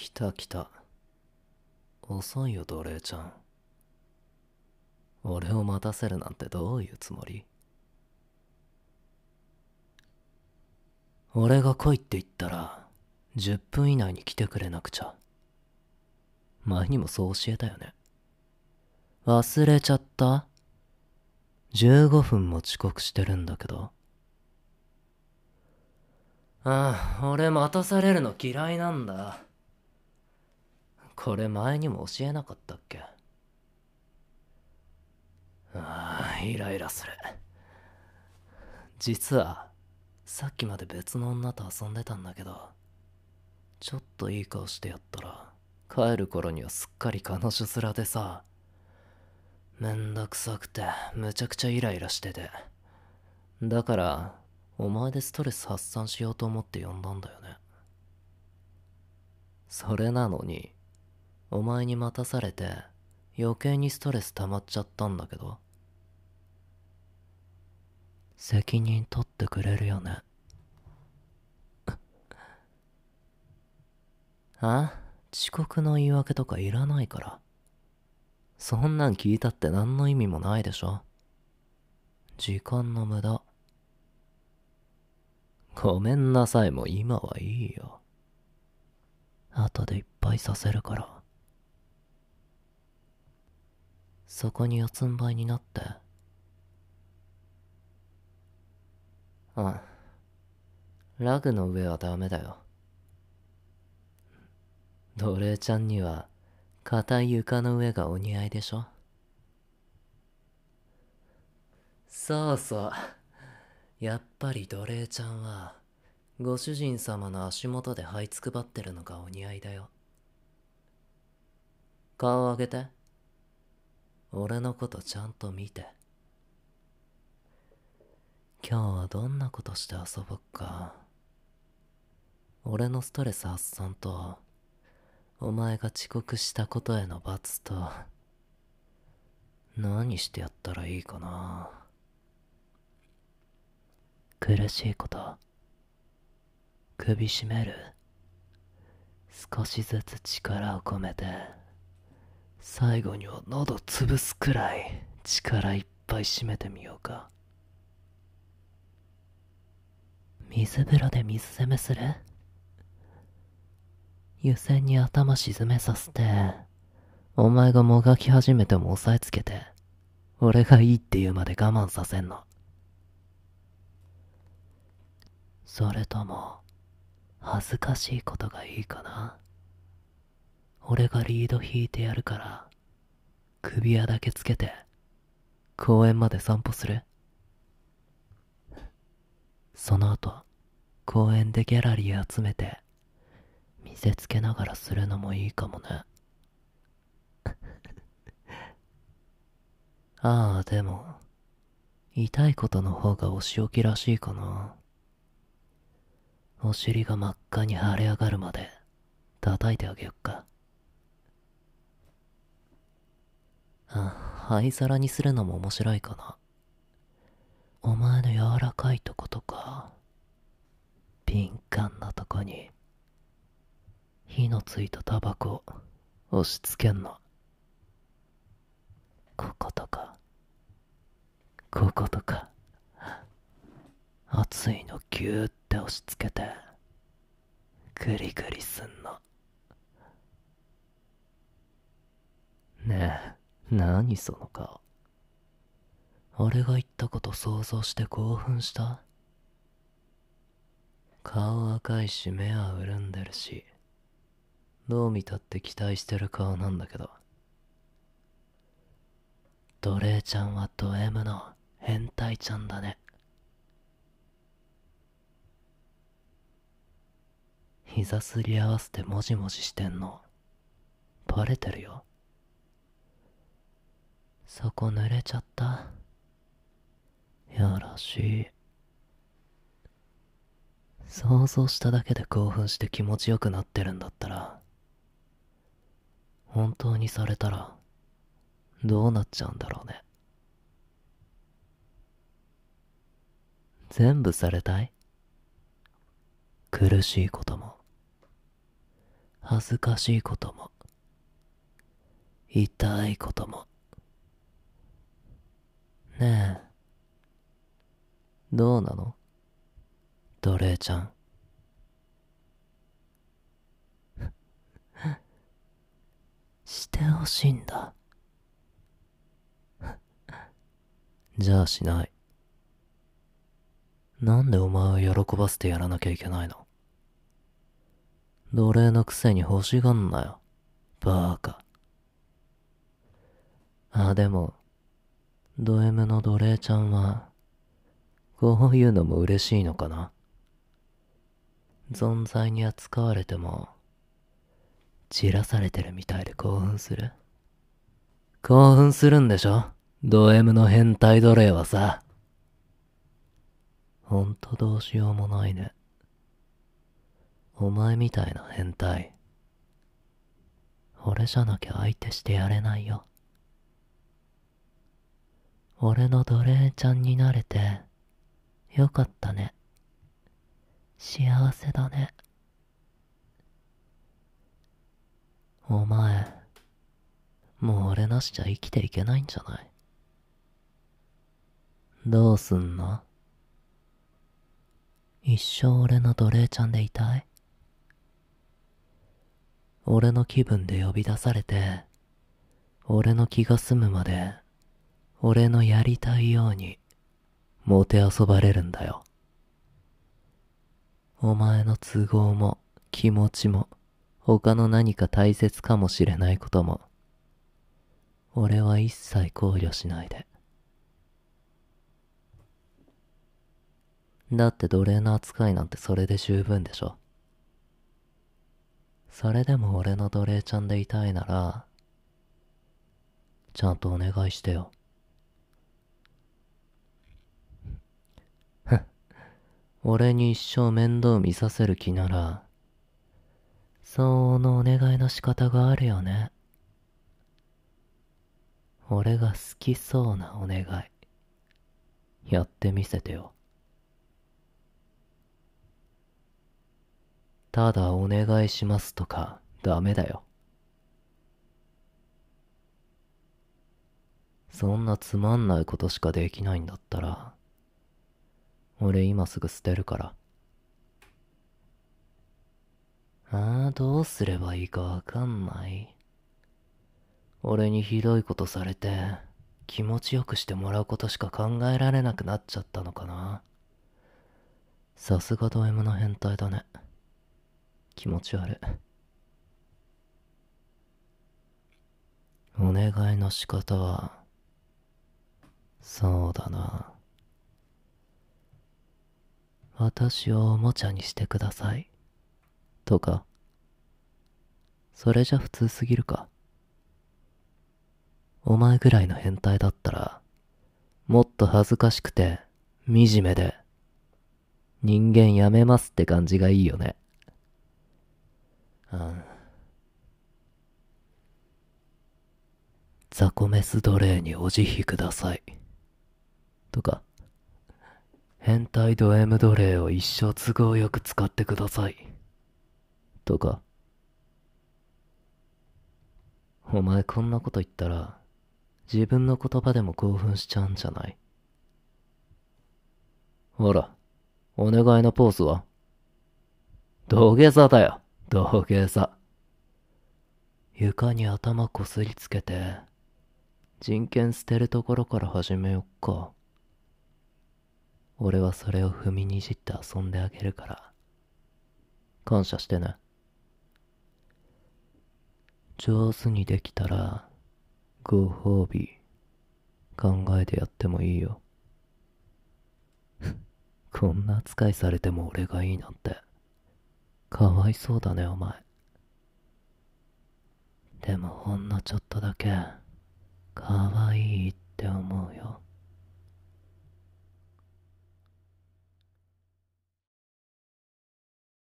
来た来た。遅いよ奴隷ちゃん。俺を待たせるなんてどういうつもり？俺が来いって言ったら10分以内に来てくれなくちゃ。前にもそう教えたよね。忘れちゃった ?15 分も遅刻してるんだけど。ああ俺待たされるの嫌いなんだ。これ前にも教えなかったっけ？ああイライラする。実はさっきまで別の女と遊んでたんだけどちょっといい顔してやったら帰る頃にはすっかり彼女面でさめんどくさくてむちゃくちゃイライラしててだからお前でストレス発散しようと思って呼んだんだよね。それなのにお前に待たされて余計にストレス溜まっちゃったんだけど。責任取ってくれるよね。あ？遅刻の言い訳とかいらないから。そんなん聞いたって何の意味もないでしょ。時間の無駄。ごめんなさいも今はいいよ。後でいっぱいさせるから。そこに四つん這いになって。あラグの上はダメだよ。奴隷ちゃんには硬い床の上がお似合いでしょ。そうそう。やっぱり奴隷ちゃんはご主人様の足元で這いつくばってるのがお似合いだよ。顔を上げて。俺のことちゃんと見て。今日はどんなことして遊ぼっか。俺のストレス発散とお前が遅刻したことへの罰と何してやったらいいかな。苦しいこと首絞める。少しずつ力を込めて。最後には喉潰すくらい力いっぱい締めてみようか。水風呂で水攻めする？湯煎に頭沈めさせてお前がもがき始めても押さえつけて俺がいいって言うまで我慢させんの。それとも恥ずかしいことがいいかな？俺がリード引いてやるから、首輪だけつけて、公園まで散歩するその後、公園でギャラリー集めて、見せつけながらするのもいいかもね。ああ、でも、痛いことの方がお仕置きらしいかな。お尻が真っ赤に腫れ上がるまで、叩いてあげよっか。あ、灰皿にするのも面白いかな。お前の柔らかいとことか、敏感なとこに、火のついたタバコ押し付けんの。こことか、こことか、熱いのギューって押し付けて、グリグリすんの。ねえ。何その顔。俺が言ったこと想像して興奮した？顔赤いし目は潤んでるしどう見たって期待してる顔なんだけど。奴隷ちゃんはド M の変態ちゃんだね。膝すり合わせてもじもじしてんの。バレてるよ。そこ濡れちゃった。やらしい。想像しただけで興奮して気持ちよくなってるんだったら本当にされたらどうなっちゃうんだろうね。全部されたい？苦しいことも。恥ずかしいことも。痛いことも。ねえ。どうなの？奴隷ちゃん。してほしいんだ。じゃあしない。なんでお前を喜ばせてやらなきゃいけないの？奴隷のくせに欲しがんなよ。バーカ。あ、でも、ド M の奴隷ちゃんは、こういうのも嬉しいのかな？存在に扱われても、散らされてるみたいで興奮する興奮するんでしょ？ド M の変態奴隷はさ。ほんとどうしようもないね。お前みたいな変態。俺じゃなきゃ相手してやれないよ。俺の奴隷ちゃんになれて、よかったね。幸せだね。お前、もう俺なしじゃ生きていけないんじゃない？どうすんの？一生俺の奴隷ちゃんでいたい？俺の気分で呼び出されて、俺の気が済むまで、俺のやりたいように、もてあそばれるんだよ。お前の都合も気持ちも他の何か大切かもしれないことも俺は一切考慮しないでだって奴隷の扱いなんてそれで十分でしょそれでも俺の奴隷ちゃんでいたいなら、ちゃんとお願いしてよ。俺に一生面倒見させる気なら、相応のお願いの仕方があるよね。俺が好きそうなお願い。やってみせてよ。ただお願いしますとかダメだよ。そんなつまんないことしかできないんだったら、俺今すぐ捨てるから。ああ、どうすればいいかわかんない。俺にひどいことされて、気持ちよくしてもらうことしか考えられなくなっちゃったのかな。さすがド M の変態だね。気持ち悪い。お願いの仕方は、そうだな。私をおもちゃにしてください。とか。それじゃ普通すぎるか。お前ぐらいの変態だったら、もっと恥ずかしくて、惨めで、人間やめますって感じがいいよね。うん。ザコメス奴隷にお慈悲ください。とか、変態ド M 奴隷を一生都合よく使ってください。とか、お前こんなこと言ったら、自分の言葉でも興奮しちゃうんじゃない？ほら、お願いのポーズは？土下座だよ。土下座。床に頭こすりつけて、人権捨てるところから始めよっか。俺はそれを踏みにじって遊んであげるから。感謝してね。上手にできたら、ご褒美、考えてやってもいいよ。こんな扱いされても俺がいいなんて。かわいそうだね、お前。でもほんのちょっとだけ、かわいいって思うよ。